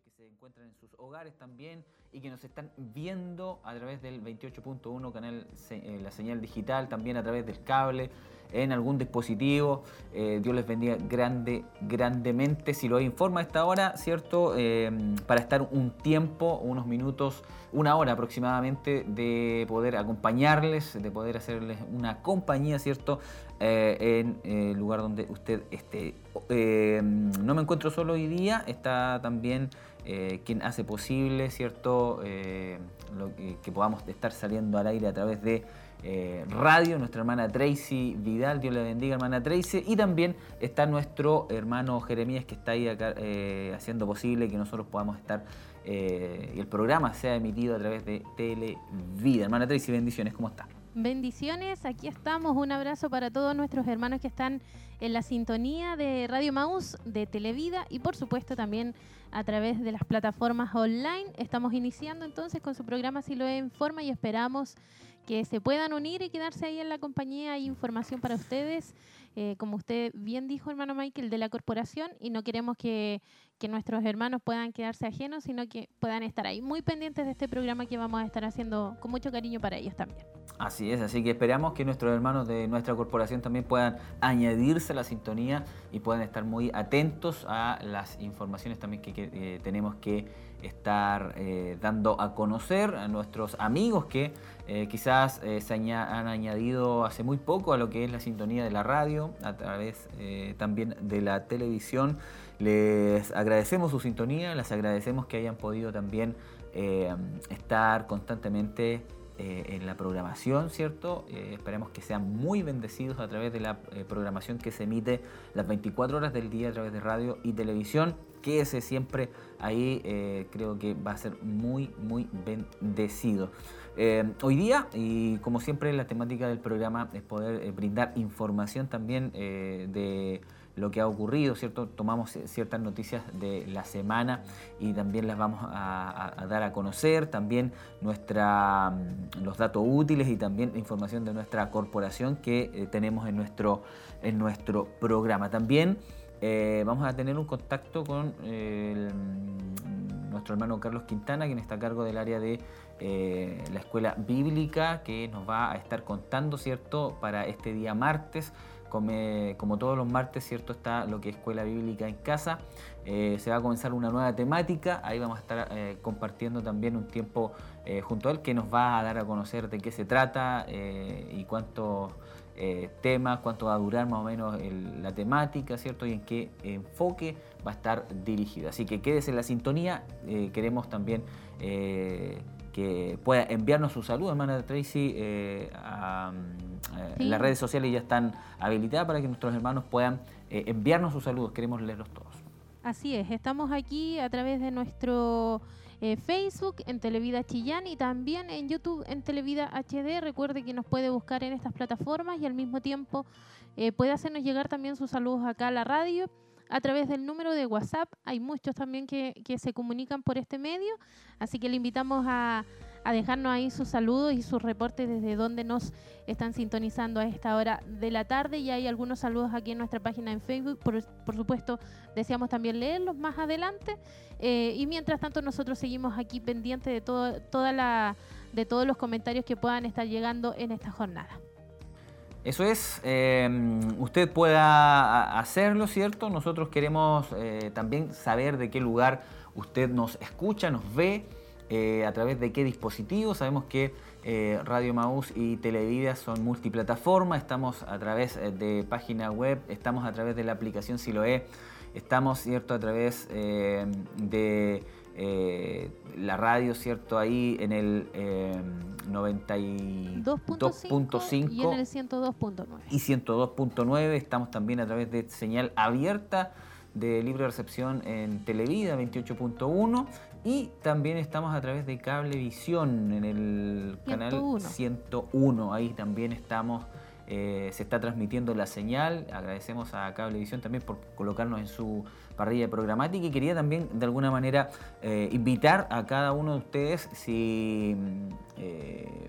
que se encuentran en sus hogares también y que nos están viendo a través del 28.1 canal, eh, la señal digital, también a través del cable, en algún dispositivo. Eh, Dios les bendiga grande, grandemente. Si lo informa a esta hora, ¿cierto? Eh, para estar un tiempo, unos minutos, una hora aproximadamente de poder acompañarles, de poder hacerles una compañía, ¿cierto? en el lugar donde usted esté. no me encuentro solo hoy día, está también quien hace posible, ¿cierto? Lo que podamos estar saliendo al aire a través de eh, radio, nuestra hermana Tracy Vidal, Dios le bendiga hermana Tracy, y también está nuestro hermano Jeremías que está ahí acá, eh, haciendo posible que nosotros podamos estar eh, y el programa sea emitido a través de Televida. Hermana Tracy, bendiciones, ¿cómo está? Bendiciones, aquí estamos. Un abrazo para todos nuestros hermanos que están en la sintonía de Radio Maus, de Televida y por supuesto también a través de las plataformas online. Estamos iniciando entonces con su programa Si lo en forma y esperamos que se puedan unir y quedarse ahí en la compañía. Hay información para ustedes, eh, como usted bien dijo, hermano Michael, de la corporación, y no queremos que, que, nuestros hermanos puedan quedarse ajenos, sino que puedan estar ahí muy pendientes de este programa que vamos a estar haciendo con mucho cariño para ellos también. Así es, así que esperamos que nuestros hermanos de nuestra corporación también puedan añadirse a la sintonía y puedan estar muy atentos a las informaciones también que, eh, tenemos que estar eh, dando a conocer a nuestros amigos que eh, quizás se han añadido hace muy poco a lo que es la sintonía de la radio, a través también de la televisión. Les agradecemos su sintonía, les agradecemos que hayan podido también estar constantemente en la programación, ¿cierto? esperemos que sean muy bendecidos a través de la programación que se emite las 24 horas del día a través de radio y televisión. Quédese siempre ahí, creo que va a ser muy, muy bendecido. Eh, hoy día, y como siempre, la temática del programa es poder eh, brindar información también eh, de lo que ha ocurrido, ¿cierto? Tomamos ciertas noticias de la semana y también las vamos a, dar a conocer, también nuestra, mm, los datos útiles y también información de nuestra corporación que tenemos en nuestro, en nuestro programa. También vamos a tener un contacto con mm, nuestro hermano Carlos Quintana, quien está a cargo del área de eh, la escuela bíblica que nos va a estar contando, ¿cierto? Para este día martes, como, todos los martes, ¿cierto? Está lo que es escuela bíblica en casa. Eh, se va a comenzar una nueva temática, ahí vamos a estar eh, compartiendo también un tiempo junto a él que nos va a dar a conocer de qué se trata y cuántos temas, cuánto va a durar más o menos la temática, ¿cierto? Y en qué enfoque va a estar dirigida. Así que quédese en la sintonía, queremos también que pueda enviarnos su saludo, hermana Tracy. Eh, mm, eh, las redes sociales ya están habilitadas para que nuestros hermanos puedan eh, enviarnos sus saludos. Queremos leerlos todos. Así es, estamos aquí a través de nuestro Facebook en Televida Chillán y también en YouTube en Televida HD. Recuerde que nos puede buscar en estas plataformas y al mismo tiempo puede hacernos llegar también sus saludos acá a la radio a través del número de WhatsApp. Hay muchos también que, se comunican por este medio, así que le invitamos a, dejarnos ahí sus saludos y sus reportes desde donde nos están sintonizando a esta hora de la tarde. Y hay algunos saludos aquí en nuestra página en Facebook. Por, supuesto, deseamos también leerlos más adelante. Eh, y mientras tanto, nosotros seguimos aquí pendientes de, todo, toda la, de todos los comentarios que puedan estar llegando en esta jornada. Eso es, em, usted pueda hacerlo, ¿cierto? Nosotros queremos eh, también saber de qué lugar usted nos escucha, nos ve, eh, a través de qué dispositivo. Sabemos que eh, Radio Maús y Televida son multiplataforma, estamos a través de página web, estamos a través de la aplicación Siloe, estamos, ¿cierto? A través de eh, la radio, ¿cierto? Ahí en el 92.5 eh, y en el 102.9. Y 102.9, estamos también a través de señal abierta de libre recepción en Televida 28.1 y también estamos a través de Cablevisión en el canal 101. Ahí también estamos eh, se está transmitiendo la señal. Agradecemos a Cablevisión también por colocarnos en su parrilla programática y quería también de alguna manera eh, invitar a cada uno de ustedes si eh,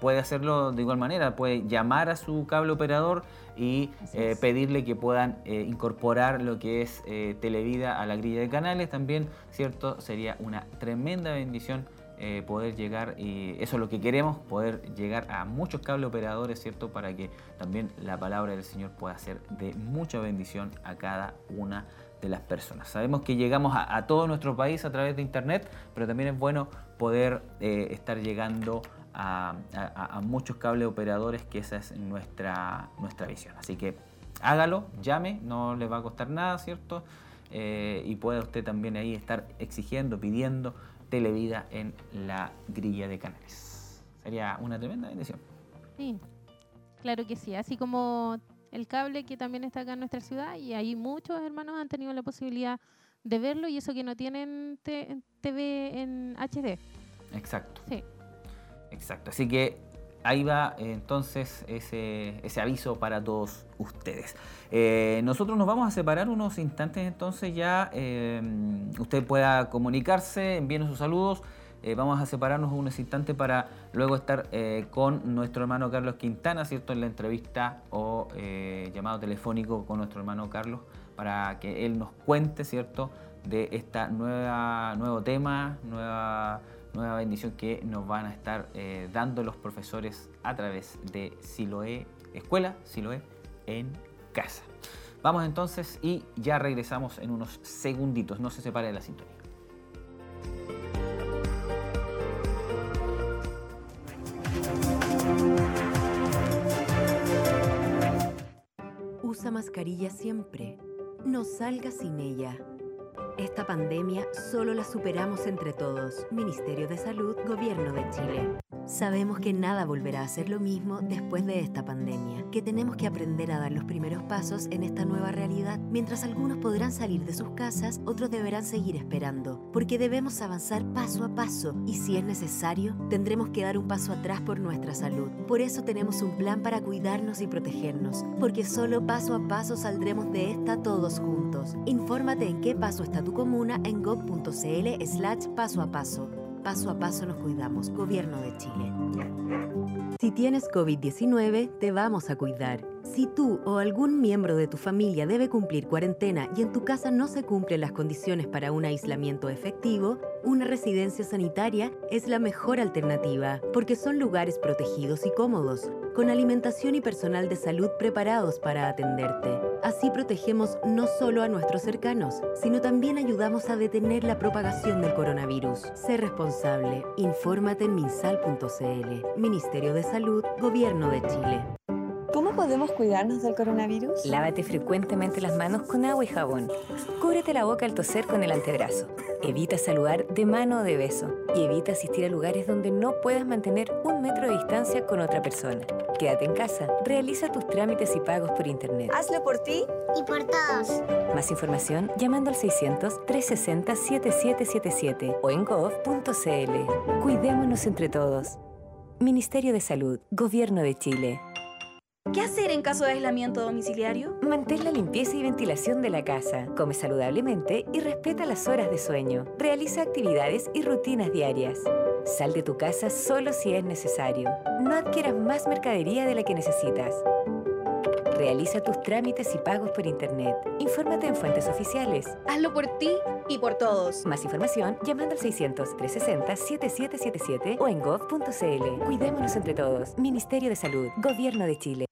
puede hacerlo de igual manera, puede llamar a su cable operador y eh, pedirle que puedan eh, incorporar lo que es eh, Televida a la grilla de canales. También, ¿cierto? Sería una tremenda bendición poder llegar, y eso es lo que queremos, poder llegar a muchos cable operadores, ¿cierto? Para que también la palabra del Señor pueda ser de mucha bendición a cada una de las personas. Sabemos que llegamos a, todo nuestro país a través de Internet, pero también es bueno poder estar llegando a, muchos cable operadores, que esa es nuestra, nuestra visión. Así que hágalo, llame, no le va a costar nada, ¿cierto? Eh, y puede usted también ahí estar exigiendo, pidiendo televida en la grilla de canales. Sería una tremenda bendición. Sí, claro que sí. Así como el cable que también está acá en nuestra ciudad y ahí muchos hermanos han tenido la posibilidad de verlo y eso que no tienen TV en HD. Exacto. Sí. Exacto. Así que ahí va entonces ese, aviso para todos ustedes. Eh, nosotros nos vamos a separar unos instantes entonces ya. Eh, usted pueda comunicarse, envíenos sus saludos. Eh, vamos a separarnos unos instantes para luego estar con nuestro hermano Carlos Quintana, ¿cierto? En la entrevista o llamado telefónico con nuestro hermano Carlos para que él nos cuente, ¿cierto? De nueva, nuevo tema, nueva nueva bendición que nos van a estar eh, dando los profesores a través de Siloé Escuela, Siloé en casa. Vamos entonces y ya regresamos en unos segunditos, no se separe de la sintonía. Usa mascarilla siempre. No salga sin ella. Esta pandemia solo la superamos entre todos. Ministerio de Salud, Gobierno de Chile. Sabemos que nada volverá a ser lo mismo después de esta pandemia, que tenemos que aprender a dar los primeros pasos en esta nueva realidad. Mientras algunos podrán salir de sus casas, otros deberán seguir esperando, porque debemos avanzar paso a paso y si es necesario, tendremos que dar un paso atrás por nuestra salud. Por eso tenemos un plan para cuidarnos y protegernos, porque solo paso a paso saldremos de esta todos juntos. Infórmate en qué paso está tu comuna en gov.cl slash paso a paso. Paso a paso nos cuidamos. Gobierno de Chile. Si tienes COVID-19, te vamos a cuidar. Si tú o algún miembro de tu familia debe cumplir cuarentena y en tu casa no se cumplen las condiciones para un aislamiento efectivo, una residencia sanitaria es la mejor alternativa, porque son lugares protegidos y cómodos, con alimentación y personal de salud preparados para atenderte. Así protegemos no solo a nuestros cercanos, sino también ayudamos a detener la propagación del coronavirus. Sé responsable. Infórmate en minsal.cl. Ministerio de Salud, Gobierno de Chile. ¿Cómo podemos cuidarnos del coronavirus? Lávate frecuentemente las manos con agua y jabón. Cúbrete la boca al toser con el antebrazo. Evita saludar de mano o de beso. Y evita asistir a lugares donde no puedas mantener un metro de distancia con otra persona. Quédate en casa. Realiza tus trámites y pagos por internet. Hazlo por ti y por todos. Más información llamando al 600-360-7777 o en gov.cl. Cuidémonos entre todos. Ministerio de Salud, Gobierno de Chile. ¿Qué hacer en caso de aislamiento domiciliario? Mantén la limpieza y ventilación de la casa, come saludablemente y respeta las horas de sueño. Realiza actividades y rutinas diarias. Sal de tu casa solo si es necesario. No adquieras más mercadería de la que necesitas. Realiza tus trámites y pagos por Internet. Infórmate en fuentes oficiales. Hazlo por ti y por todos. Más información llamando al 600-360-7777 o en gov.cl. Cuidémonos entre todos. Ministerio de Salud. Gobierno de Chile.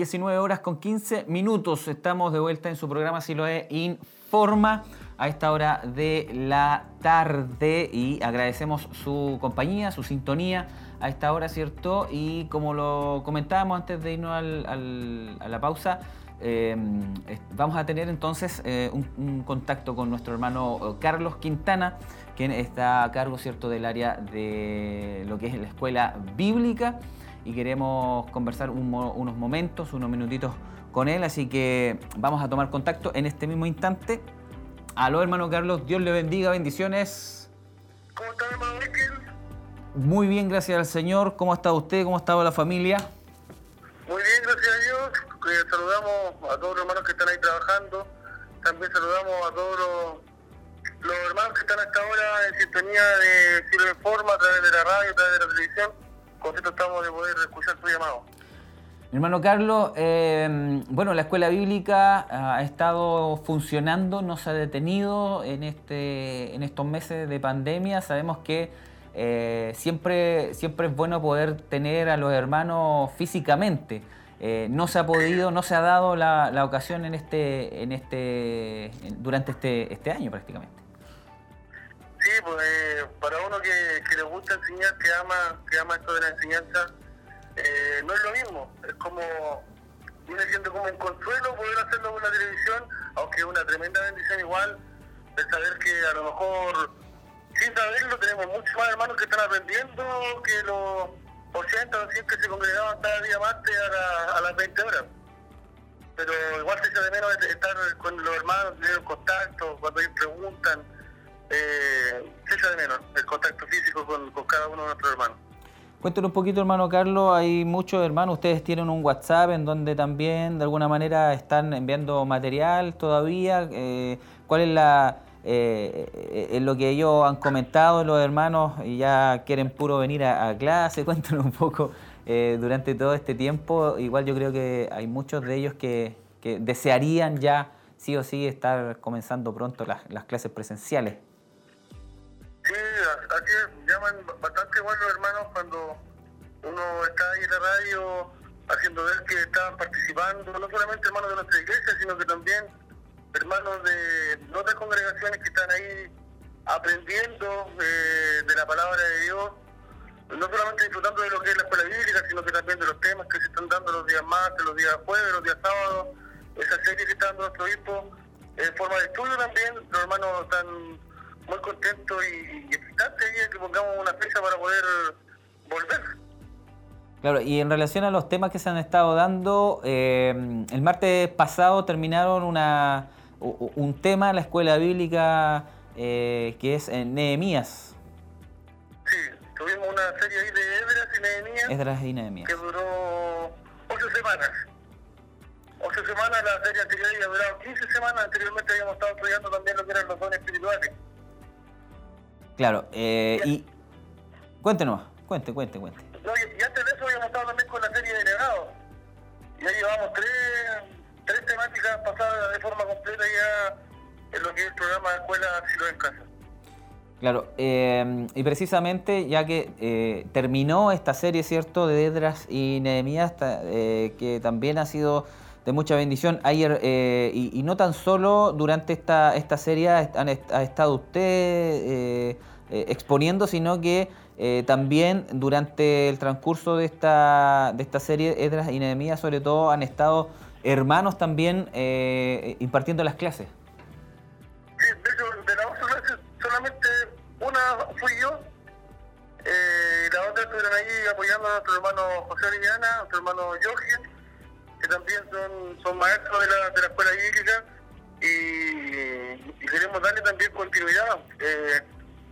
19 horas con 15 minutos. Estamos de vuelta en su programa Siloe Informa a esta hora de la tarde y agradecemos su compañía, su sintonía a esta hora, ¿cierto? Y como lo comentábamos antes de irnos a la pausa, em, vamos a tener entonces eh, un, contacto con nuestro hermano eh, Carlos Quintana, quien está a cargo, ¿cierto?, del área de lo que es la escuela bíblica y queremos conversar unos momentos, unos minutitos con él, así que vamos a tomar contacto en este mismo instante. Aló, hermano Carlos, Dios le bendiga, bendiciones. ¿Cómo está, hermano? Muy bien, gracias al Señor. ¿Cómo está usted? ¿Cómo ha estado la familia? Muy bien, gracias a Dios. Eh, saludamos a todos los hermanos que están ahí trabajando. También saludamos a todos los, los hermanos que están hasta ahora en sintonía de Chile Forma a través de la radio, a través de la televisión. Contentos estamos de poder escuchar su llamado. Hermano Carlos, eh, bueno, la escuela bíblica ha estado funcionando, no se ha detenido en, este, en estos meses de pandemia. Sabemos que eh, siempre, siempre es bueno poder tener a los hermanos físicamente. Eh, no se ha podido, no se ha dado la, la ocasión en este, en este, durante este, este año prácticamente. Sí, pues eh, para uno que, que le gusta enseñar, que ama, que ama esto de la enseñanza, eh, no es lo mismo. Es como, viene siendo como un consuelo poder hacerlo con la televisión, aunque es una tremenda bendición igual, de saber que a lo mejor, sin saberlo, tenemos muchos más hermanos que están aprendiendo que los 80 o 100 que se congregaban cada día martes a, la- a las 20 horas. Pero igual se echa de menos estar con los hermanos, tener contacto, cuando ellos preguntan, eh, de menos el contacto físico con, cada uno de nuestros hermanos. Cuéntanos un poquito, hermano Carlos. Hay muchos hermanos, ustedes tienen un WhatsApp en donde también de alguna manera están enviando material todavía. Eh, ¿Cuál es la eh, lo que ellos han comentado los hermanos y ya quieren puro venir a, clase? Cuéntanos un poco eh, durante todo este tiempo. Igual yo creo que hay muchos de ellos que, que desearían ya sí o sí estar comenzando pronto las clases presenciales. Sí, a- así es, llaman bastante los hermanos cuando uno está ahí en la radio haciendo ver que estaban participando, no solamente hermanos de nuestra iglesia, sino que también hermanos de otras congregaciones que están ahí aprendiendo eh, de la palabra de Dios, no solamente disfrutando de lo que es la escuela bíblica, sino que también de los temas que se están dando los días martes, los días jueves, los días sábados, esa serie que está dando nuestro obispo en forma de estudio también, los hermanos están muy contentos y, y de que pongamos una fecha para poder volver. Claro, y en relación a los temas que se han estado dando, eh, el martes pasado terminaron una, un tema en la escuela bíblica eh, que es en Nehemías, Sí, tuvimos una serie ahí de Edras y Nehemías Esdras y Nehemías. que duró ocho semanas. Ocho semanas, la serie anterior había durado 15 semanas, anteriormente habíamos estado estudiando también lo que eran los dones espirituales. Claro, eh, y cuéntenos, cuente, cuente, cuente. No, y, antes de eso habíamos estado también con la serie de negados. Ya llevamos tres, tres temáticas pasadas de forma completa ya en lo que es el programa de escuela Silo en Casa. Claro, eh, y precisamente ya que eh, terminó esta serie, ¿cierto?, de Edras y Nehemías, eh, que también ha sido de mucha bendición. Ayer, eh, y, y no tan solo durante esta, esta serie ha, han ha estado usted eh, eh, exponiendo, sino que eh, también durante el transcurso de esta, de esta serie, Edras y Nehemías, sobre todo, han estado hermanos también impartiendo las clases. Sí, de hecho, de las ocho clases, solamente una fui yo. Y las otras estuvieron ahí apoyando a nuestro hermano José Arellana, a nuestro hermano Jorge, también son, son maestros de la, de la escuela bíblica. Y, queremos darle también continuidad. Eh,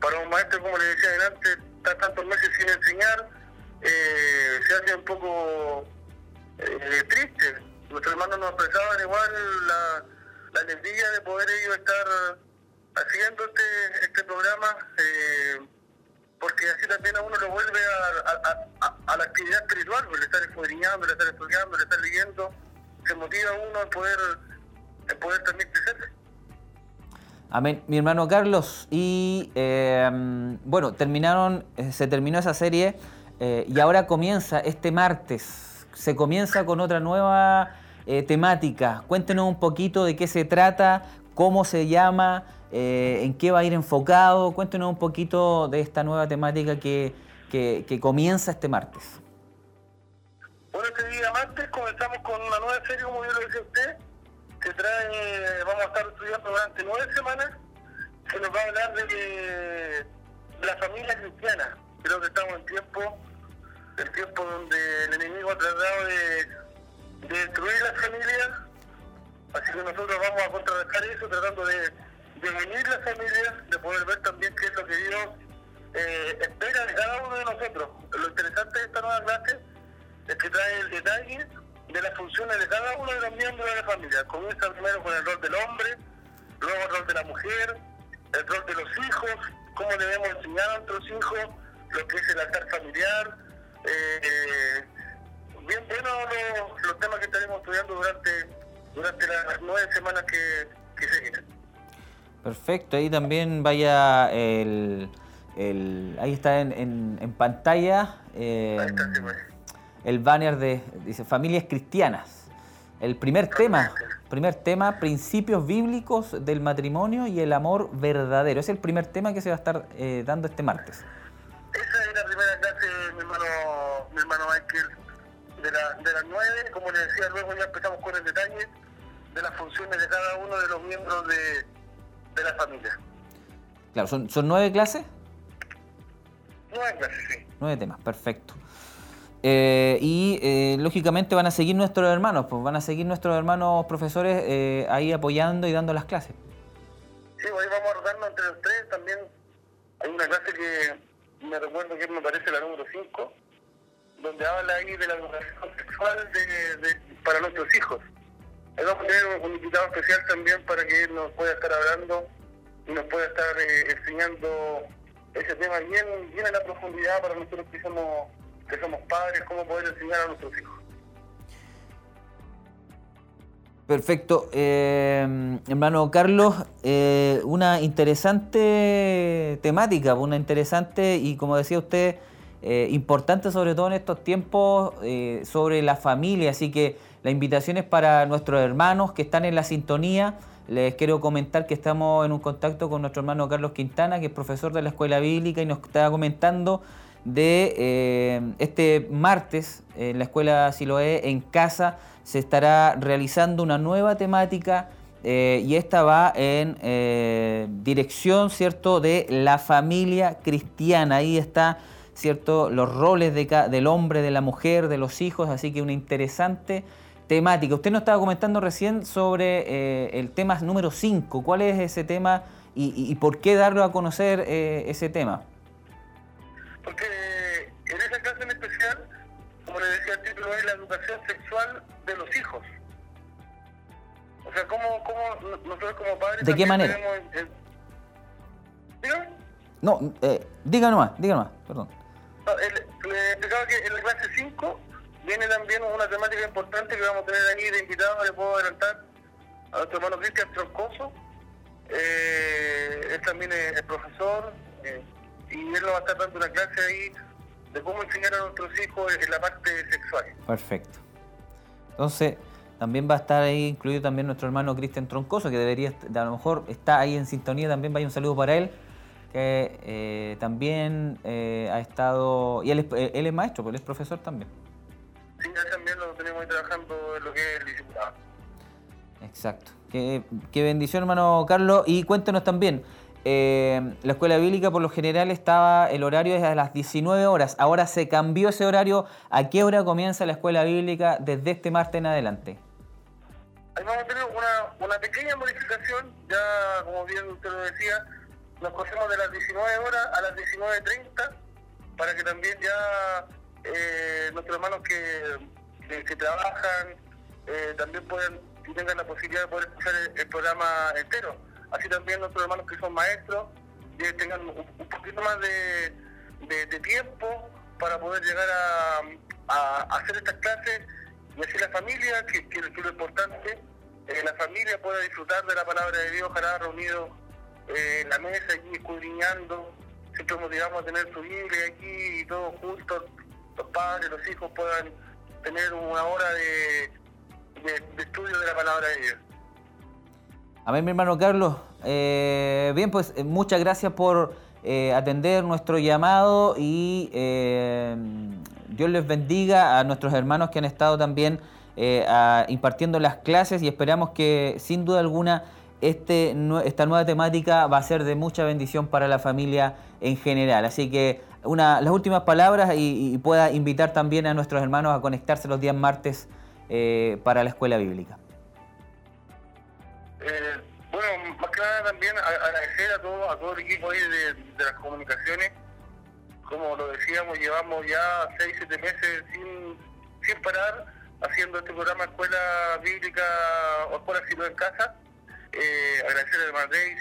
para un maestro, como le decía adelante, estar tantos meses sin enseñar, eh, se hace un poco eh, triste. Nuestros hermanos nos expresaban igual la, la alegría de poder ellos estar haciendo este, este programa, porque así también a uno lo vuelve a- a- a la actividad espiritual, pues, el estar escudriñando, el estar estudiando, el estar leyendo, se motiva a uno en poder, en poder también crecer. Amén. Mi hermano Carlos, y eh, bueno, terminaron, eh, se terminó esa serie eh, y ahora comienza este martes, se comienza con otra nueva eh, temática. Cuéntenos un poquito de qué se trata, cómo se llama, en qué va a ir enfocado. Cuéntenos un poquito de esta nueva temática que, que, que comienza este martes? Bueno, este día martes comenzamos con una nueva serie, como yo lo decía usted, que trae, vamos a estar estudiando durante nueve semanas, que nos va a hablar de, de la familia cristiana. Creo que estamos en tiempo, el tiempo donde el enemigo ha tratado de, destruir las familias, así que nosotros vamos a contrarrestar eso tratando de, de unir las familias, de poder ver también qué es lo que Dios eh, espera de cada uno de nosotros. Lo interesante de esta nueva clase es que trae el detalle de las funciones de cada uno de los miembros de la familia. Comienza primero con el rol del hombre, luego el rol de la mujer, el rol de los hijos, cómo debemos enseñar a nuestros hijos lo que es el altar familiar. Eh, bien bueno los, temas que estaremos estudiando durante, durante las nueve semanas que, que se vienen. Perfecto, ahí también vaya el el ahí está en, en, en pantalla eh, Ahí está, sí, pues. el banner de, dice, familias cristianas. El primer tema, primer tema, principios bíblicos del matrimonio y el amor verdadero. Es el primer tema que se va a estar eh, dando este martes. Esa es la primera clase, mi hermano, mi hermano Michael, de, la, de las nueve, como le decía, luego ya empezamos con el detalle de las funciones de cada uno de los miembros de, de la familia. Claro, ¿son, son nueve clases? Nueve clases, sí. Nueve temas, perfecto. Eh, y eh, lógicamente van a seguir nuestros hermanos, pues van a seguir nuestros hermanos profesores eh, ahí apoyando y dando las clases. Sí, hoy vamos a rotarnos entre los tres. También hay una clase que me recuerdo que me parece la número 5, donde habla ahí de la educación sexual de, de, para nuestros hijos. Ahí vamos a tener un invitado especial también para que él nos pueda estar hablando y nos pueda estar eh, enseñando ese tema bien, bien en la profundidad para nosotros que somos, que somos padres, cómo poder enseñar a nuestros hijos. Perfecto. Eh, hermano Carlos, eh, una interesante temática, una interesante y como decía usted, eh, importante sobre todo en estos tiempos eh, sobre la familia. Así que la invitación es para nuestros hermanos que están en la sintonía. Les quiero comentar que estamos en un contacto con nuestro hermano Carlos Quintana, que es profesor de la Escuela Bíblica y nos estaba comentando de eh, este martes en la Escuela Siloé en casa se estará realizando una nueva temática eh, y esta va en eh, dirección, ¿cierto?, de la familia cristiana. Ahí está, ¿cierto?, los roles de del hombre, de la mujer, de los hijos, así que una interesante temática. Usted nos estaba comentando recién sobre eh, el tema número 5. ¿Cuál es ese tema y, y, y, por qué darlo a conocer eh, ese tema? Porque en esa clase en especial, como le decía el título, es la educación sexual de los hijos. O sea, ¿cómo, cómo nosotros como padres... ¿De qué manera? El... ¿Dígame? No, eh, diga nomás, diga nomás, perdón. No, el, le explicaba que en la clase 5 viene también una temática importante que vamos a tener ahí de invitado, le puedo adelantar a nuestro hermano Cristian Troncoso. Eh, él también es, es profesor eh, y él nos va a estar dando una clase ahí de cómo enseñar a nuestros hijos en la parte sexual. Perfecto. Entonces, también va a estar ahí incluido también nuestro hermano Cristian Troncoso, que debería, a lo mejor está ahí en sintonía, también vaya un saludo para él, que eh, también eh, ha estado, y él es, él es maestro, porque él es profesor también. Sí, ya también lo tenemos ahí trabajando en lo que es el discipulado. Exacto. Qué, qué bendición, hermano Carlos. Y cuéntenos también, eh, la escuela bíblica por lo general estaba, el horario es a las 19 horas. Ahora se cambió ese horario. ¿A qué hora comienza la escuela bíblica desde este martes en adelante? Ahí vamos a tener una, una pequeña modificación. Ya, como bien usted lo decía, nos cogemos de las 19 horas a las 19.30 para que también ya eh, nuestros hermanos que, que, trabajan eh, también puedan y tengan la posibilidad de poder escuchar el, programa entero. Así también nuestros hermanos que son maestros eh, tengan un, poquito más de, de, tiempo para poder llegar a, hacer estas clases y así la familia, que, que, que lo importante, eh, la familia pueda disfrutar de la palabra de Dios, ojalá reunidos en la mesa aquí escudriñando, siempre motivamos a tener su Biblia aquí y todos juntos, los padres, los hijos puedan tener una hora de, estudio de la palabra de Dios. Amén, mi hermano Carlos. Eh, bien, pues eh, muchas gracias por eh, atender nuestro llamado y Dios les bendiga a nuestros hermanos que han estado también impartiendo las clases y esperamos que sin duda alguna este, esta nueva temática va a ser de mucha bendición para la familia en general. Así que una, las últimas palabras y, pueda invitar también a nuestros hermanos a conectarse los días martes para la escuela bíblica. Eh, bueno, más que nada también agradecer a todo, a todo el equipo ahí de, las comunicaciones. Como lo decíamos, llevamos ya 6, 7 meses sin, sin parar haciendo este programa Escuela Bíblica o Escuela Silo en Casa. Eh, agradecer a la Madre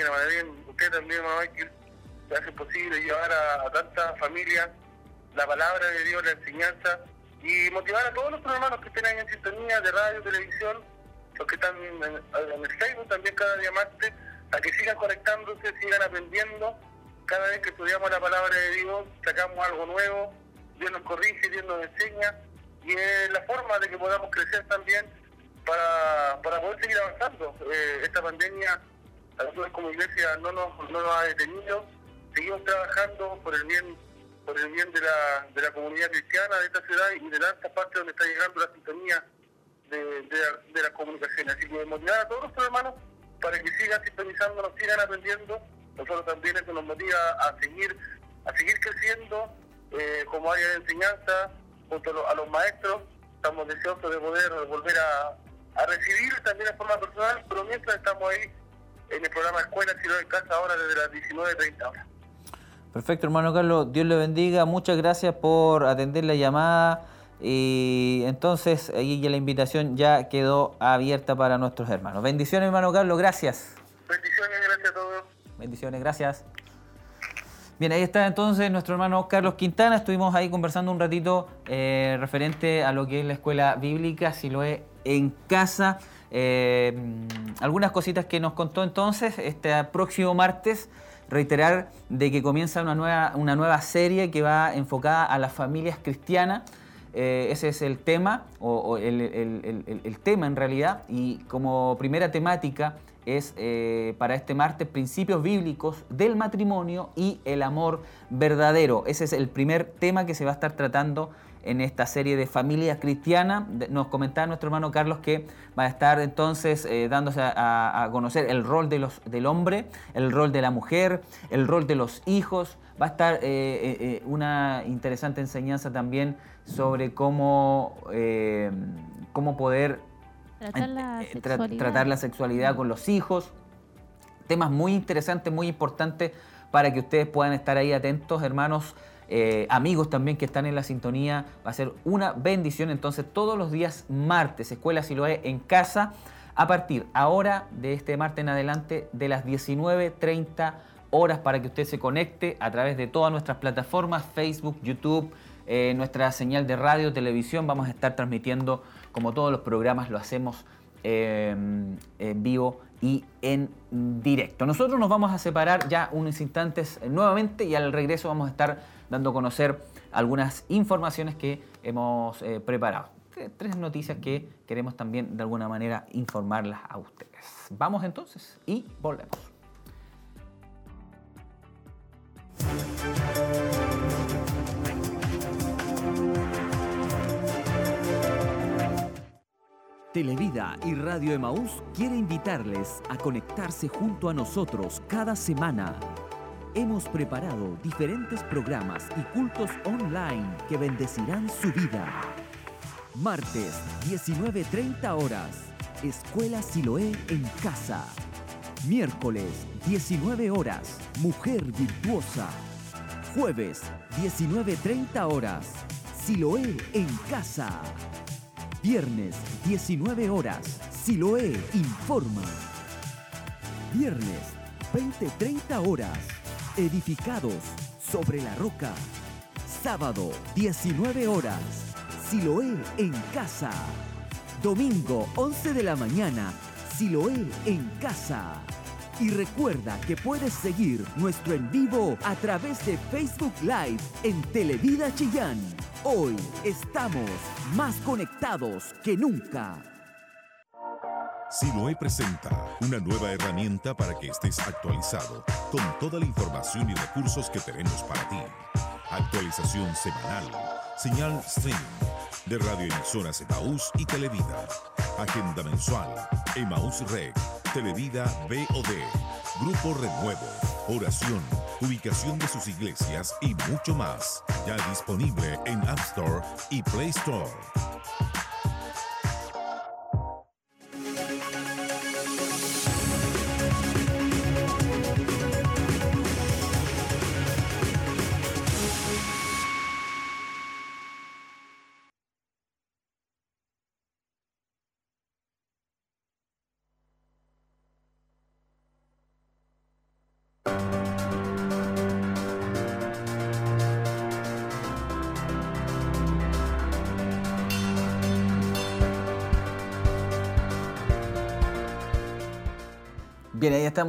a la Madre usted también, hermano Michael, que hace posible llevar a, tantas familias la palabra de Dios, la enseñanza y motivar a todos los hermanos que estén ahí en sintonía de radio, televisión, los que están en, en el Facebook también cada día más, a que sigan conectándose, sigan aprendiendo. Cada vez que estudiamos la palabra de Dios, sacamos algo nuevo, Dios nos corrige, Dios nos enseña y es la forma de que podamos crecer también para, para poder seguir avanzando. Eh, esta pandemia a nosotros como iglesia no nos, no nos ha detenido, seguimos trabajando por el bien por el bien de la, de la comunidad cristiana de esta ciudad y de tantas partes donde está llegando la sintonía de, de, las comunicaciones. Así que motivar a todos nuestros hermanos para que sigan sintonizándonos, sigan aprendiendo. Nosotros también eso nos motiva a seguir, a seguir creciendo eh, como área de enseñanza, junto a los, maestros, estamos deseosos de poder volver a, a, recibir también de forma personal, pero mientras estamos ahí en el programa Escuela Silo en Casa ahora desde las 19.30 horas. Perfecto, hermano Carlos, Dios le bendiga, muchas gracias por atender la llamada y entonces ahí ya la invitación ya quedó abierta para nuestros hermanos. Bendiciones, hermano Carlos, gracias. Bendiciones, gracias a todos. Bendiciones, gracias. Bien, ahí está entonces nuestro hermano Carlos Quintana. Estuvimos ahí conversando un ratito eh, referente a lo que es la escuela bíblica, si lo es en casa. Eh, algunas cositas que nos contó entonces este próximo martes. Reiterar de que comienza una nueva, una nueva serie que va enfocada a las familias cristianas. Eh, ese es el tema, o, el, el, tema en realidad, y como primera temática es eh, para este martes principios bíblicos del matrimonio y el amor verdadero. Ese es el primer tema que se va a estar tratando en esta serie de familias cristianas. Nos comentaba nuestro hermano Carlos que va a estar entonces eh, dándose a, conocer el rol de los, del hombre, el rol de la mujer, el rol de los hijos. Va a estar eh, una interesante enseñanza también sobre cómo, cómo poder Tratar la, eh, sexualidad. tratar la sexualidad con los hijos. Temas muy interesantes, muy importantes para que ustedes puedan estar ahí atentos, hermanos. Eh, amigos también que están en la sintonía, va a ser una bendición. Entonces, todos los días martes, Escuela Siloé en casa, a partir ahora de este martes en adelante, de las 19.30 horas, para que usted se conecte a través de todas nuestras plataformas, Facebook, YouTube, eh, nuestra señal de radio, televisión. Vamos a estar transmitiendo como todos los programas lo hacemos em, en vivo y en directo. Nosotros nos vamos a separar ya unos instantes nuevamente y al regreso vamos a estar dando a conocer algunas informaciones que hemos eh, preparado. Tres noticias que queremos también de alguna manera informarlas a ustedes. Vamos entonces y volvemos. Televida y Radio Emaús quiere invitarles a conectarse junto a nosotros cada semana. Hemos preparado diferentes programas y cultos online que bendecirán su vida. Martes, 19.30 horas, Escuela Siloé en casa. Miércoles, 19 horas, Mujer Virtuosa. Jueves, 19.30 horas, Siloé en casa. Viernes, 19 horas. Siloé informa. Viernes, 20-30 horas. Edificados sobre la roca. Sábado, 19 horas. Siloé en casa. Domingo, 11 de la mañana. Siloé en casa. Y recuerda que puedes seguir nuestro en vivo a través de Facebook Live en Televida Chillán. Hoy estamos más conectados que nunca. Siloe presenta una nueva herramienta para que estés actualizado con toda la información y recursos que tenemos para ti. Actualización semanal, señal stream de radioemisoras Emaús y Televida, agenda mensual, Emaús Rec, Televida BOD, Grupo Renuevo, oración, ubicación de sus iglesias y mucho más. Ya disponible en App Store y Play Store.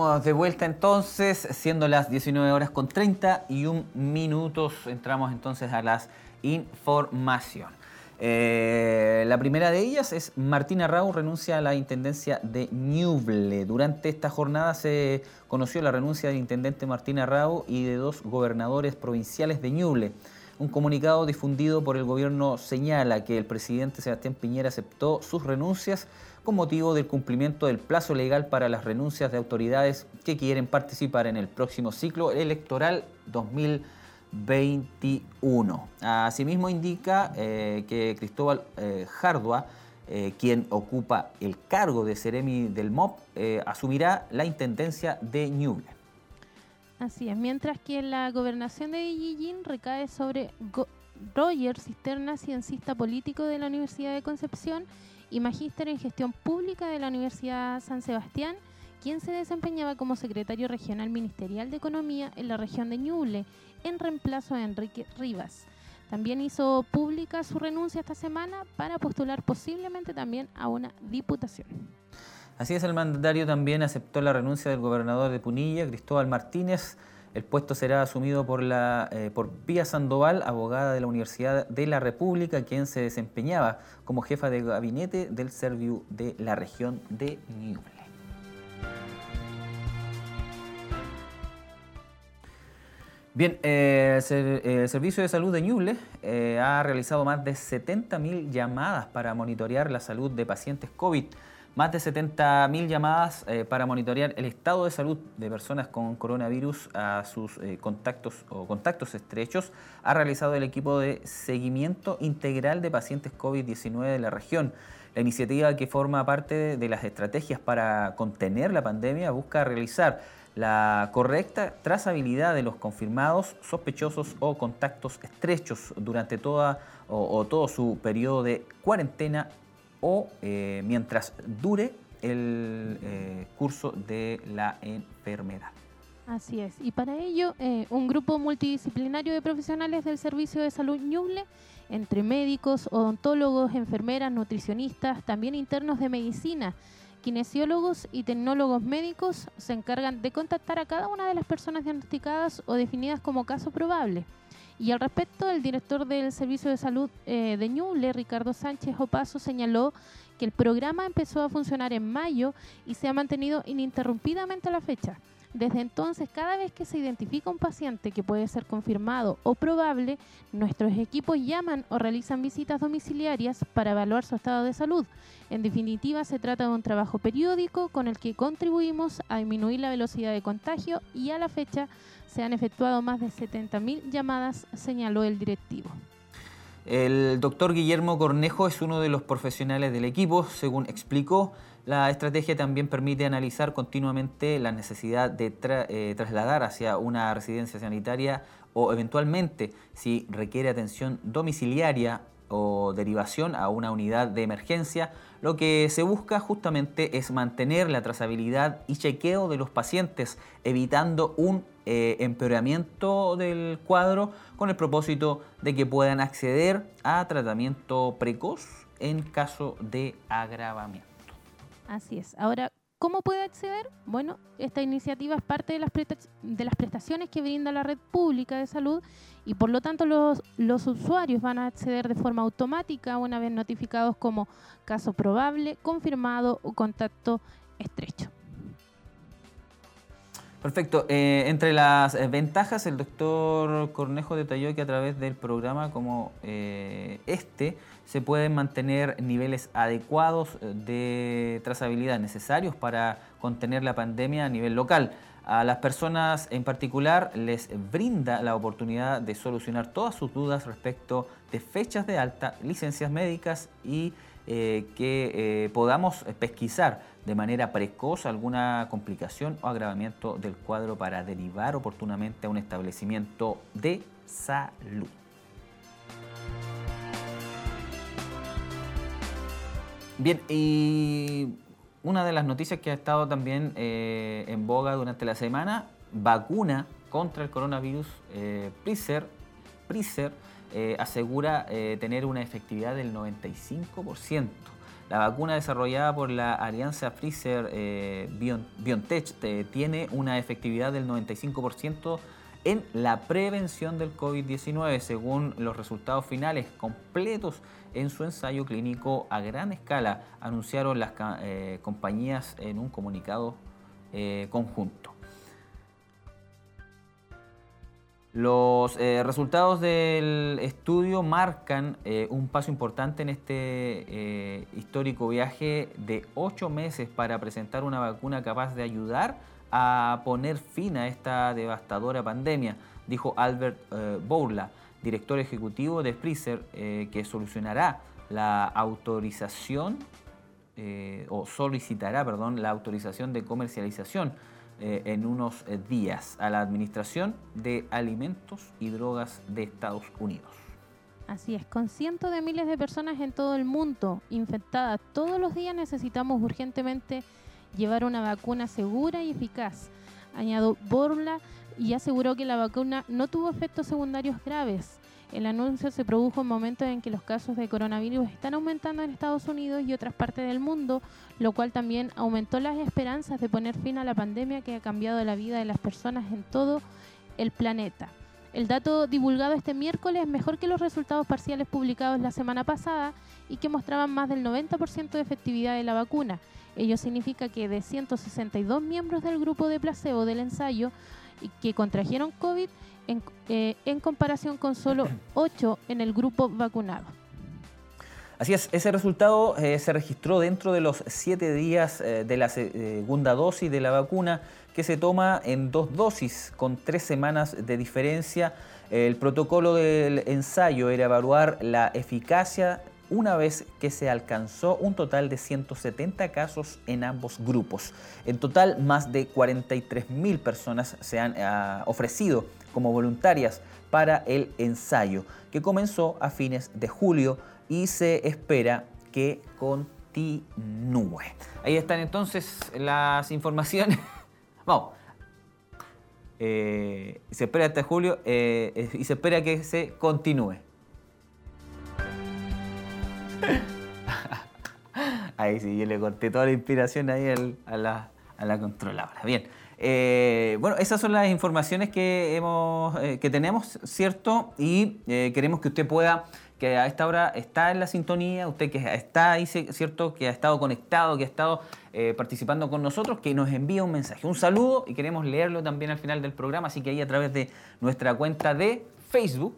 De vuelta entonces, siendo las 19 horas con 31 minutos, entramos entonces a las información. Eh, la primera de ellas es Martina Rau renuncia a la intendencia de Ñuble. Durante esta jornada se conoció la renuncia del intendente Martina Rau y de dos gobernadores provinciales de Ñuble. Un comunicado difundido por el gobierno señala que el presidente Sebastián Piñera aceptó sus renuncias con motivo del cumplimiento del plazo legal para las renuncias de autoridades que quieren participar en el próximo ciclo electoral 2021. Asimismo indica eh, que Cristóbal eh, Jardua, eh, quien ocupa el cargo de Ceremi del MOP, asumirá la intendencia de Ñuble. Así es, mientras que la gobernación de Yijin recae sobre Roger Cisterna, ciencista político de la Universidad de Concepción, y magíster en gestión pública de la Universidad San Sebastián, quien se desempeñaba como secretario regional ministerial de Economía en la región de Ñuble, en reemplazo de Enrique Rivas. También hizo pública su renuncia esta semana para postular posiblemente también a una diputación. Así es, el mandatario también aceptó la renuncia del gobernador de Punilla, Cristóbal Martínez, el puesto será asumido por, la, eh, por Pía Sandoval, abogada de la Universidad de la República, quien se desempeñaba como jefa de gabinete del Serviu de la región de Ñuble. Bien, eh, el Servicio de Salud de Ñuble eh, ha realizado más de 70.000 llamadas para monitorear la salud de pacientes COVID más de 70.000 llamadas eh, para monitorear el estado de salud de personas con coronavirus a sus eh, contactos o contactos estrechos ha realizado el equipo de seguimiento integral de pacientes COVID-19 de la región. La iniciativa que forma parte de las estrategias para contener la pandemia busca realizar la correcta trazabilidad de los confirmados, sospechosos o contactos estrechos durante toda o todo su periodo de cuarentena o eh, mientras dure el eh, curso de la enfermedad. Así es. Y para ello, eh, un grupo multidisciplinario de profesionales del Servicio de Salud Ñuble, entre médicos, odontólogos, enfermeras, nutricionistas, también internos de medicina, kinesiólogos y tecnólogos médicos, se encargan de contactar a cada una de las personas diagnosticadas o definidas como caso probable y al respecto, el director del Servicio de Salud eh, de Ñuble, Ricardo Sánchez Opaso, señaló que el programa empezó a funcionar en mayo y se ha mantenido ininterrumpidamente la fecha. Desde entonces, cada vez que se identifica un paciente que puede ser confirmado o probable, nuestros equipos llaman o realizan visitas domiciliarias para evaluar su estado de salud. En definitiva, se trata de un trabajo periódico con el que contribuimos a disminuir la velocidad de contagio y a la fecha se han efectuado más de 70.000 llamadas, señaló el directivo. El doctor Guillermo Cornejo es uno de los profesionales del equipo, según explicó. La estrategia también permite analizar continuamente la necesidad de eh, trasladar hacia una residencia sanitaria o eventualmente si requiere atención domiciliaria o derivación a una unidad de emergencia, lo que se busca justamente es mantener la trazabilidad y chequeo de los pacientes, evitando un eh, empeoramiento del cuadro con el propósito de que puedan acceder a tratamiento precoz en caso de agravamiento. Así es. Ahora, ¿cómo puede acceder? Bueno, esta iniciativa es parte de las, de las prestaciones que brinda la red pública de salud y por lo tanto los, usuarios van a acceder de forma automática una vez notificados como caso probable, confirmado o contacto estrecho. Perfecto. Eh, entre las eh, ventajas, el doctor Cornejo detalló que a través del programa como eh, este se pueden mantener niveles adecuados de trazabilidad necesarios para contener la pandemia a nivel local. A las personas en particular les brinda la oportunidad de solucionar todas sus dudas respecto de fechas de alta, licencias médicas y que podamos pesquisar de manera precoz alguna complicación o agravamiento del cuadro para derivar oportunamente a un establecimiento de salud. Bien, y una de las noticias que ha estado también eh, en boga durante la semana vacuna contra el coronavirus, eh, Pfizer, eh, asegura eh, tener una efectividad del 95%. La vacuna desarrollada por la alianza Pfizer BioNTech tiene una efectividad del 95% en la prevención del COVID-19, según los resultados finales completos en su ensayo clínico a gran escala, anunciaron las compañías en un comunicado conjunto. Los eh, resultados del estudio marcan eh, un paso importante en este eh, histórico viaje de ocho meses para presentar una vacuna capaz de ayudar a poner fin a esta devastadora pandemia, dijo Albert Bourla, director ejecutivo de Pfizer, que solucionará la autorización o solicitará, perdón, la autorización de comercialización eh, en unos eh, días a la Administración de Alimentos y Drogas de Estados Unidos. Así es, con cientos de miles de personas en todo el mundo infectadas todos los días necesitamos urgentemente llevar una vacuna segura y eficaz. Añado Borla y aseguró que la vacuna no tuvo efectos secundarios graves. El anuncio se produjo en momentos en que los casos de coronavirus están aumentando en Estados Unidos y otras partes del mundo, lo cual también aumentó las esperanzas de poner fin a la pandemia que ha cambiado la vida de las personas en todo el planeta. El dato divulgado este miércoles es mejor que los resultados parciales publicados la semana pasada y que mostraban más del 90% de efectividad de la vacuna. Ello significa que de 162 miembros del grupo de placebo del ensayo que contrajeron COVID, eh, en, comparación con solo 8 en el grupo vacunado. Así es, ese resultado eh, se registró dentro de los 7 días eh, de la segunda dosis de la vacuna que se toma en dos dosis con tres semanas de diferencia. El protocolo del ensayo era evaluar la eficacia una vez que se alcanzó un total de 170 casos en ambos grupos. En total, más de 43.000 personas se han ah, ofrecido como voluntarias para el ensayo, que comenzó a fines de julio y se espera que continúe. Ahí están entonces las informaciones. Vamos. Eh, se espera hasta julio eh, y se espera que se continúe. ahí sí, yo le corté toda la inspiración ahí a, la, controladora. Bien. Eh, bueno, esas son las informaciones que, eh, tenemos, ¿cierto? Y eh, queremos que usted pueda, que a esta hora está en la sintonía, usted que está ahí, ¿cierto? Que ha estado conectado, que ha estado participando con nosotros, que nos envíe un mensaje, un saludo y queremos leerlo también al final del programa, así que ahí a través de nuestra cuenta de Facebook,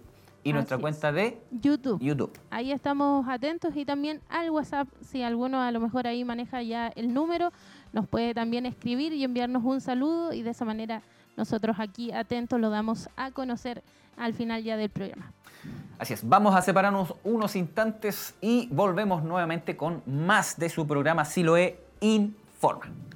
y nuestra cuenta de YouTube. YouTube. Ahí estamos atentos y también al WhatsApp, si alguno a lo mejor ahí maneja ya el número, nos puede también escribir y enviarnos un saludo y de esa manera nosotros aquí atentos lo damos a conocer al final ya del programa. Así es, vamos a separarnos unos instantes y volvemos nuevamente con más de su programa Siloe Informa.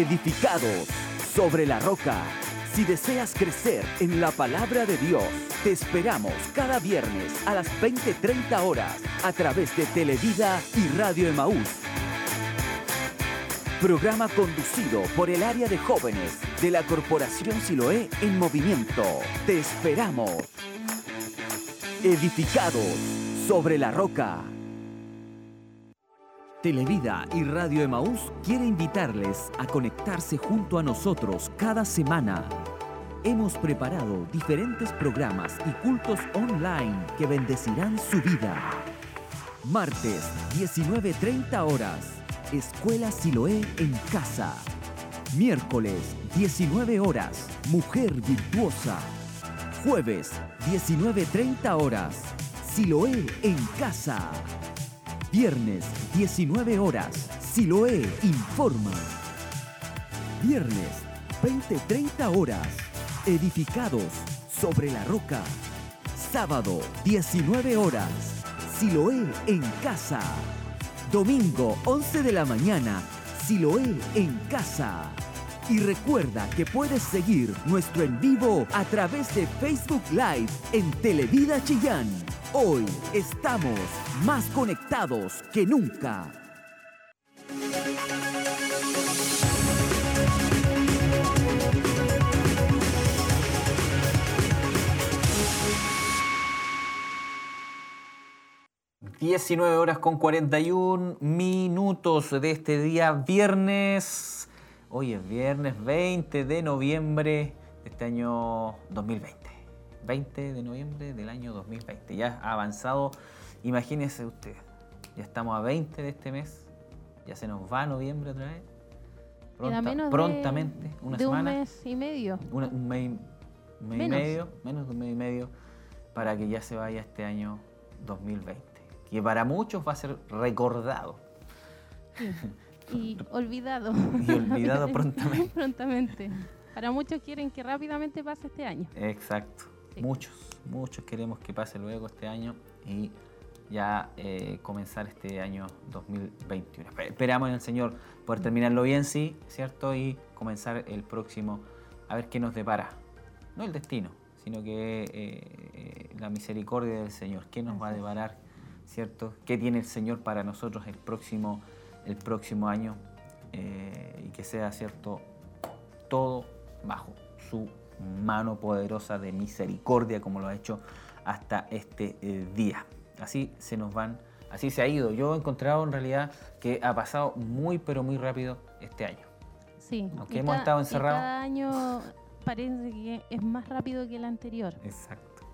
Edificados sobre la roca. Si deseas crecer en la palabra de Dios, te esperamos cada viernes a las 20:30 horas a través de Televida y Radio Emaús. Programa conducido por el área de jóvenes de la Corporación Siloé en Movimiento. Te esperamos. Edificados sobre la roca. Televida y Radio Emaús quiere invitarles a conectarse junto a nosotros cada semana. Hemos preparado diferentes programas y cultos online que bendecirán su vida. Martes, 19.30 horas, Escuela Siloé en casa. Miércoles, 19 horas, Mujer Virtuosa. Jueves, 19.30 horas, Siloé en casa. Viernes, 19 horas. Siloé informa. Viernes, 20-30 horas. Edificados sobre la roca. Sábado, 19 horas. Siloé en casa. Domingo, 11 de la mañana. Siloé en casa. Y recuerda que puedes seguir nuestro en vivo a través de Facebook Live en Televida Chillán. Hoy estamos más conectados que nunca. 19 horas con 41 minutos de este día viernes. Hoy es viernes 20 de noviembre de este año 2020. 20 de noviembre del año 2020. Ya ha avanzado, imagínese usted, ya estamos a 20 de este mes, ya se nos va noviembre otra vez. prontamente, una semana. Un mes y medio. un mes, y medio, menos de un mes y medio, para que ya se vaya este año 2020 que para muchos va a ser recordado. Y olvidado. y olvidado prontamente. prontamente. Para muchos quieren que rápidamente pase este año. Exacto. Muchos, muchos queremos que pase luego este año y ya eh, comenzar este año 2021. Esperamos en el Señor poder terminarlo bien, sí, ¿cierto? Y comenzar el próximo, a ver qué nos depara. No el destino, sino que eh, eh, la misericordia del Señor. ¿Qué nos va a deparar? ¿cierto? ¿Qué tiene el Señor para nosotros el próximo, el próximo año? Eh, y que sea, ¿cierto? Todo bajo su mano poderosa de misericordia, como lo ha hecho hasta este eh, día. Así se nos van, así se ha ido. Yo he encontrado en realidad que ha pasado muy, pero muy rápido este año. Sí. Aunque hemos estado encerrados. Cada año parece que es más rápido que el anterior. Exacto.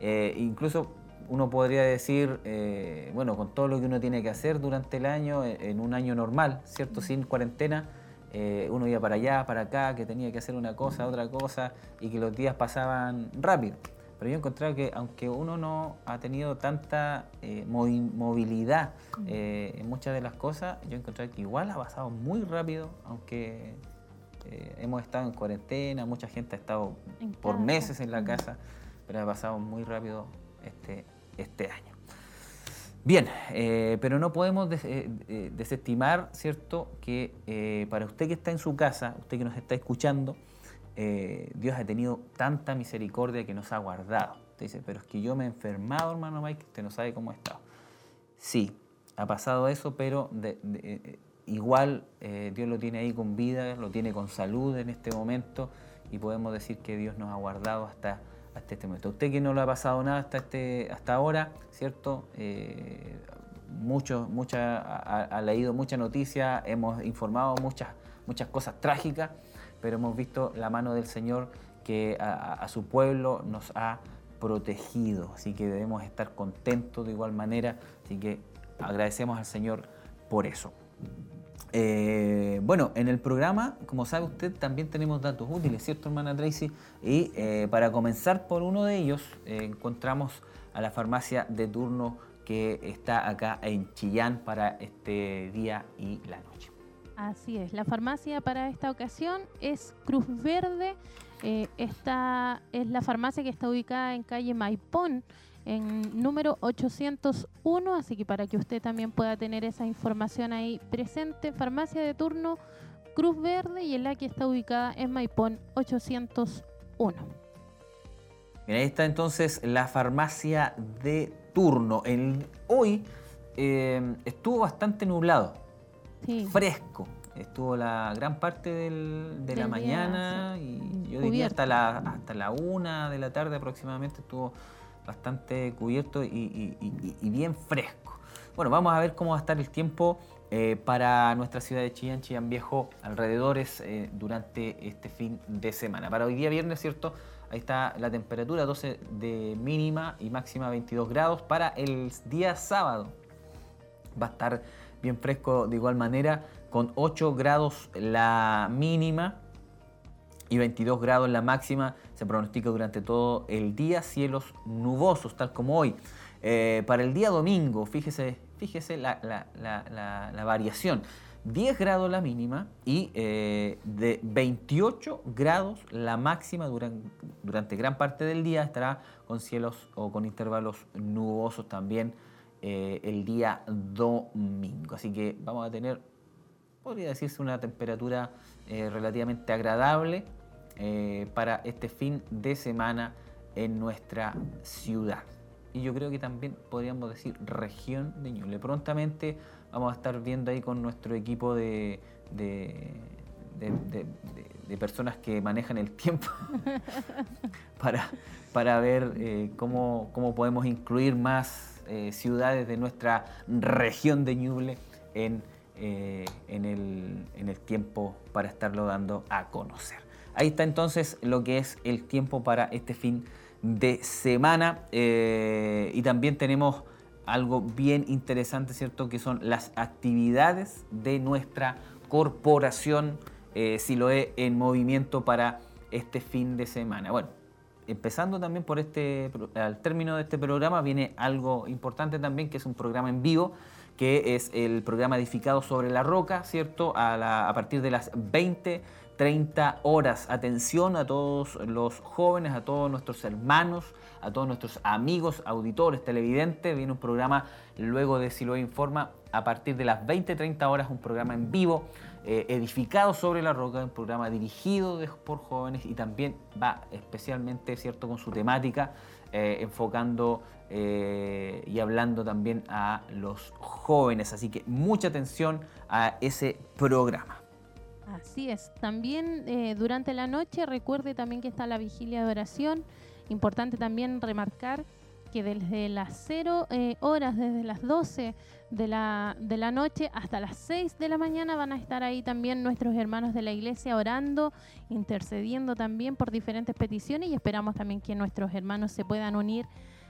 Eh, incluso uno podría decir, eh, bueno, con todo lo que uno tiene que hacer durante el año, en un año normal, ¿cierto? Sin cuarentena, eh, uno iba para allá, para acá, que tenía que hacer una cosa, otra cosa, y que los días pasaban rápido. Pero yo he encontrado que aunque uno no ha tenido tanta movilidad en muchas de las cosas, yo he encontrado que igual ha pasado muy rápido, aunque hemos estado en cuarentena, mucha gente ha estado por meses en la casa, pero ha pasado muy rápido este, este año. Bien, eh, pero no podemos eh, eh, desestimar, ¿cierto?, que para usted que está en su casa, usted que nos está escuchando, Dios ha tenido tanta misericordia que nos ha guardado. Usted dice, pero es que yo me he enfermado, hermano Mike, usted no sabe cómo he estado. Sí, ha pasado eso, pero igual Dios lo tiene ahí con vida, lo tiene con salud en este momento y podemos decir que Dios nos ha guardado hasta este momento. Usted que no lo ha pasado nada hasta, este, hasta ahora, ¿cierto? Eh, mucho, ha, leído mucha noticia, hemos informado muchas, muchas cosas trágicas, pero hemos visto la mano del Señor que a, su pueblo nos ha protegido. Así que debemos estar contentos de igual manera. Así que agradecemos al Señor por eso. Eh, bueno, en el programa, como sabe usted, también tenemos datos útiles, ¿cierto, hermana Tracy? Y eh, para comenzar por uno de ellos, eh, encontramos a la farmacia de turno que está acá en Chillán para este día y la noche. Así es, la farmacia para esta ocasión es Cruz Verde. esta es la farmacia que está ubicada en calle Maipón en número 801, así que para que usted también pueda tener esa información ahí presente, farmacia de turno Cruz Verde y el la que está ubicada en Maipón 801. Bien, ahí está entonces la farmacia de turno. El, hoy eh, estuvo bastante nublado, fresco. Estuvo la gran parte de la mañana y yo diría hasta la, hasta la una de la tarde aproximadamente estuvo bastante cubierto y, bien fresco. Bueno, vamos a ver cómo va a estar el tiempo eh, para nuestra ciudad de Chillán, Chillán Viejo, alrededores eh, durante este fin de semana. Para hoy día viernes, ¿cierto? Ahí está la temperatura, 12 de mínima y máxima 22 grados. Para el día sábado va a estar bien fresco de igual manera, con 8 grados la mínima y 22 grados la máxima. Se pronostica durante todo el día cielos nubosos, tal como hoy. Eh, para el día domingo, fíjese, fíjese la, variación. 10 grados la mínima y eh, de 28 grados la máxima durante, durante, gran parte del día estará con cielos o con intervalos nubosos también eh, el día domingo. Así que vamos a tener podría decirse una temperatura relativamente agradable para este fin de semana en nuestra ciudad. Y yo creo que también podríamos decir región de Ñuble. Prontamente vamos a estar viendo ahí con nuestro equipo de, de, personas que manejan el tiempo para, para ver eh, cómo, cómo, podemos incluir más eh, ciudades de nuestra región de Ñuble en, eh, en, el, en el tiempo para estarlo dando a conocer. Ahí está entonces lo que es el tiempo para este fin de semana y también tenemos algo bien interesante, ¿cierto? Que son las actividades de nuestra corporación eh, Siloé en movimiento para este fin de semana. Bueno, empezando también por este, al término de este programa viene algo importante también, que es un programa en vivo, que es el programa edificado sobre la roca, ¿cierto? A partir de las 20 30 horas. Atención a todos los jóvenes, a todos nuestros hermanos, a todos nuestros amigos, auditores, televidentes. Viene un programa luego de Siloé Informa a partir de las 20-30 horas, un programa en vivo, eh, edificado sobre la roca, un programa dirigido por jóvenes y también va especialmente, ¿cierto?, con su temática, eh, enfocando eh, y hablando también a los jóvenes. Así que mucha atención a ese programa. Así es. También durante la noche recuerde también que está la vigilia de oración. Importante también remarcar que desde las 0 eh, horas, desde las 12 de la, de la noche hasta las 6 de la mañana van a estar ahí también nuestros hermanos de la iglesia orando, intercediendo también por diferentes peticiones y esperamos también que nuestros hermanos se puedan unir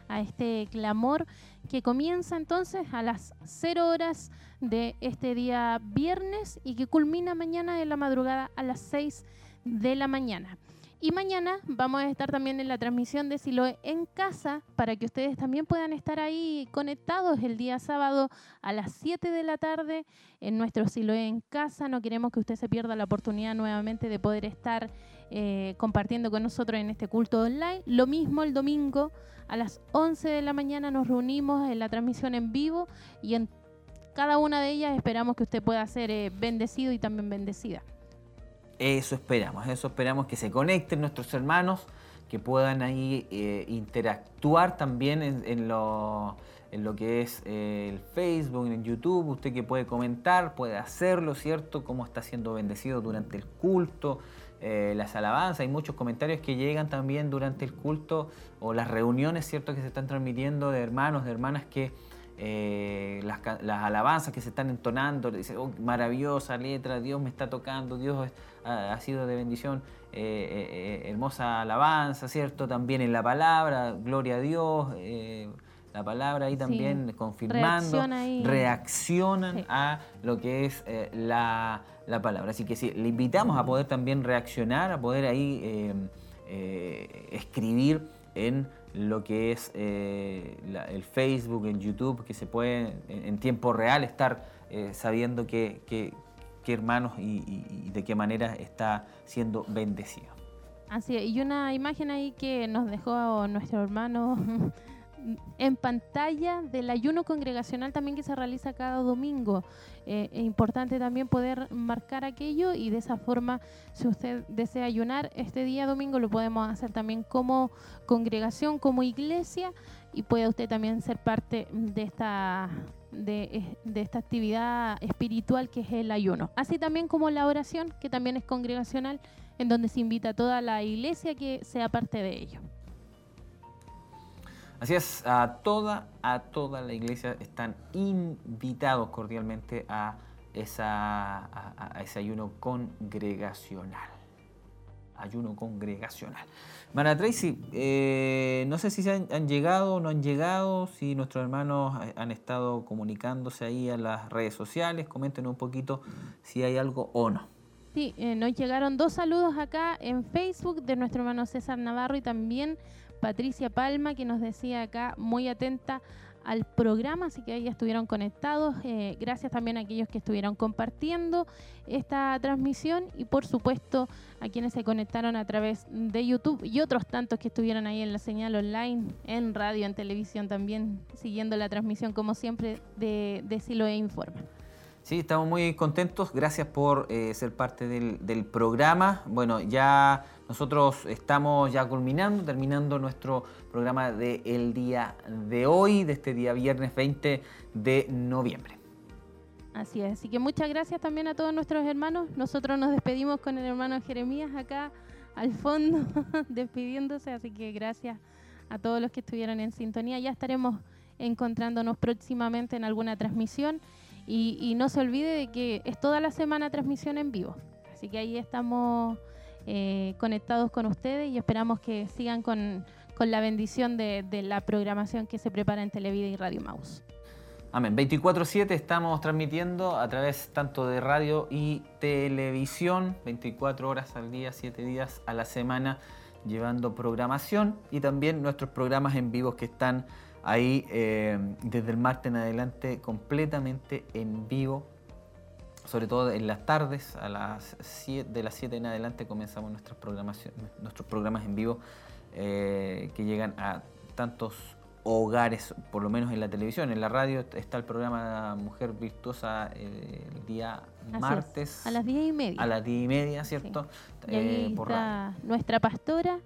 a este clamor que comienza entonces a las 0 horas de este día viernes y que culmina mañana en la madrugada a las 6 de la mañana. Y mañana vamos a estar también en la transmisión de Siloe en casa para que ustedes también puedan estar ahí conectados el día sábado a las 7 de la tarde en nuestro Siloe en casa. No queremos que usted se pierda la oportunidad nuevamente de poder estar eh, compartiendo con nosotros en este culto online. Lo mismo el domingo a las 11 de la mañana nos reunimos en la transmisión en vivo y en cada una de ellas esperamos que usted pueda ser eh, bendecido y también bendecida. Eso esperamos, eso esperamos que se conecten nuestros hermanos, que puedan ahí eh, interactuar también en, lo, que es el Facebook, en YouTube, usted que puede comentar, puede hacerlo, ¿cierto? Cómo está siendo bendecido durante el culto, eh, las alabanzas, hay muchos comentarios que llegan también durante el culto o las reuniones, ¿cierto? Que se están transmitiendo de hermanos, de hermanas que eh, las, alabanzas que se están entonando, dice, oh, maravillosa letra, Dios me está tocando, Dios ha, sido de bendición, eh, hermosa alabanza, ¿cierto? También en la palabra, gloria a Dios, la palabra ahí también confirmando, reaccionan a lo que es la, la, palabra. Así que sí, le invitamos a poder también reaccionar, a poder ahí escribir en lo que es eh, el Facebook, en YouTube, que se puede en, tiempo real estar eh, sabiendo qué hermanos y, de qué manera está siendo bendecido. Así y una imagen ahí que nos dejó nuestro hermano en pantalla del ayuno congregacional también que se realiza cada domingo. Eh, es importante también poder marcar aquello y de esa forma, si usted desea ayunar este día domingo, lo podemos hacer también como congregación, como iglesia y puede usted también ser parte de esta de, de, esta actividad espiritual que es el ayuno. Así también como la oración, que también es congregacional, en donde se invita a toda la iglesia que sea parte de ello. Así es, a toda, a toda la iglesia están invitados cordialmente a, esa, ese ayuno congregacional. Ayuno congregacional. Mara Tracy, eh, no sé si se han, llegado o no han llegado, si nuestros hermanos han estado comunicándose ahí a las redes sociales, comenten un poquito si hay algo o no. Sí, eh, nos llegaron dos saludos acá en Facebook de nuestro hermano César Navarro y también Patricia Palma, que nos decía acá, muy atenta al programa, así que ahí estuvieron conectados. Eh, gracias también a aquellos que estuvieron compartiendo esta transmisión y por supuesto a quienes se conectaron a través de YouTube y otros tantos que estuvieron ahí en la señal online, en radio, en televisión también, siguiendo la transmisión como siempre de, de Siloe Informa. Sí, estamos muy contentos. Gracias por eh, ser parte del, programa. Bueno, ya nosotros estamos ya culminando, terminando nuestro programa del día de hoy, de este día viernes 20 de noviembre. Así es, así que muchas gracias también a todos nuestros hermanos. Nosotros nos despedimos con el hermano Jeremías acá al fondo, despidiéndose, así que gracias a todos los que estuvieron en sintonía. Ya estaremos encontrándonos próximamente en alguna transmisión. Y, no se olvide de que es toda la semana transmisión en vivo. Así que ahí estamos eh, conectados con ustedes y esperamos que sigan con, la bendición de, la programación que se prepara en Televida y Radio Maus. Amén. 24-7 estamos transmitiendo a través tanto de radio y televisión, 24 horas al día, 7 días a la semana, llevando programación y también nuestros programas en vivo que están ahí eh, desde el martes en adelante completamente en vivo, sobre todo en las tardes, a las de las 7 en adelante comenzamos nuestras nuestros programas en vivo eh, que llegan a tantos hogares, por lo menos en la televisión. En la radio está el programa Mujer Virtuosa eh, el día martes. A las 10 y media. A las 10 y media, ¿cierto? Y ahí está nuestra pastora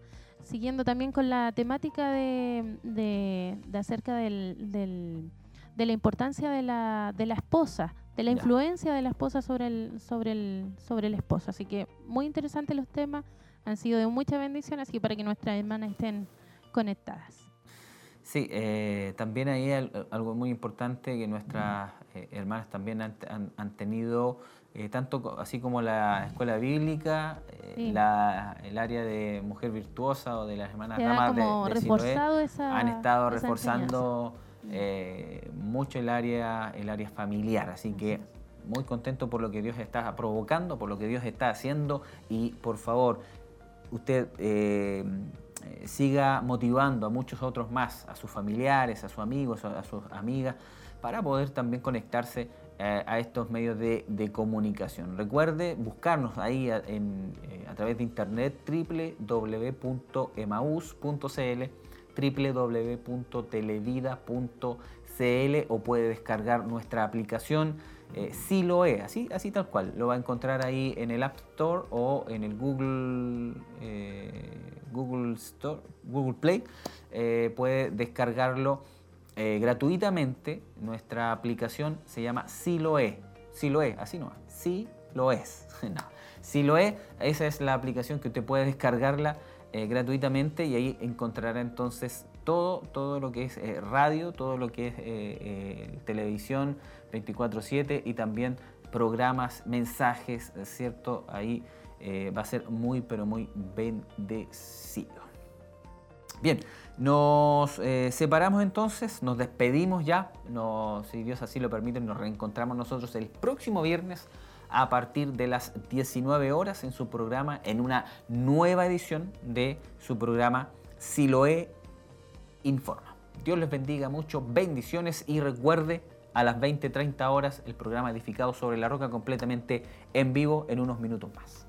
siguiendo también con la temática de, de, acerca del, de la importancia de la, de la esposa, de la influencia de la esposa sobre el, sobre, el, sobre el esposo. Así que muy interesantes los temas, han sido de mucha bendición, así para que nuestras hermanas estén conectadas. Sí, eh, también ahí algo muy importante que nuestras eh, hermanas también han, han tenido eh, tanto así como la escuela bíblica, eh, el área de mujer virtuosa o de las hermanas ramas de, han estado reforzando eh, mucho el área, el área familiar. Así que muy contento por lo que Dios está provocando, por lo que Dios está haciendo y por favor, usted siga motivando a muchos otros más, a sus familiares, a sus amigos, a sus amigas, para poder también conectarse eh, a estos medios de, comunicación. Recuerde buscarnos ahí a, en, eh, a través de internet www.emaus.cl www.televida.cl o puede descargar nuestra aplicación eh, si lo es, así, así tal cual. Lo va a encontrar ahí en el App Store o en el Google, Google Store, Google Play. puede descargarlo eh, gratuitamente. Nuestra aplicación se llama Si lo es. Si lo es, así no. Si lo es. no. Si lo es, esa es la aplicación que usted puede descargarla eh, gratuitamente y ahí encontrará entonces todo, todo lo que es eh, radio, todo lo que es televisión 24/7 y también programas, mensajes, ¿cierto? Ahí va a ser muy, pero muy bendecido. Bien, nos eh, separamos entonces, nos despedimos ya, si Dios así lo permite, nos reencontramos nosotros el próximo viernes a partir de las 19 horas en su programa, en una nueva edición de su programa Siloé Informa. Dios les bendiga mucho, bendiciones y recuerde a las 20-30 horas el programa edificado sobre la roca completamente en vivo en unos minutos más.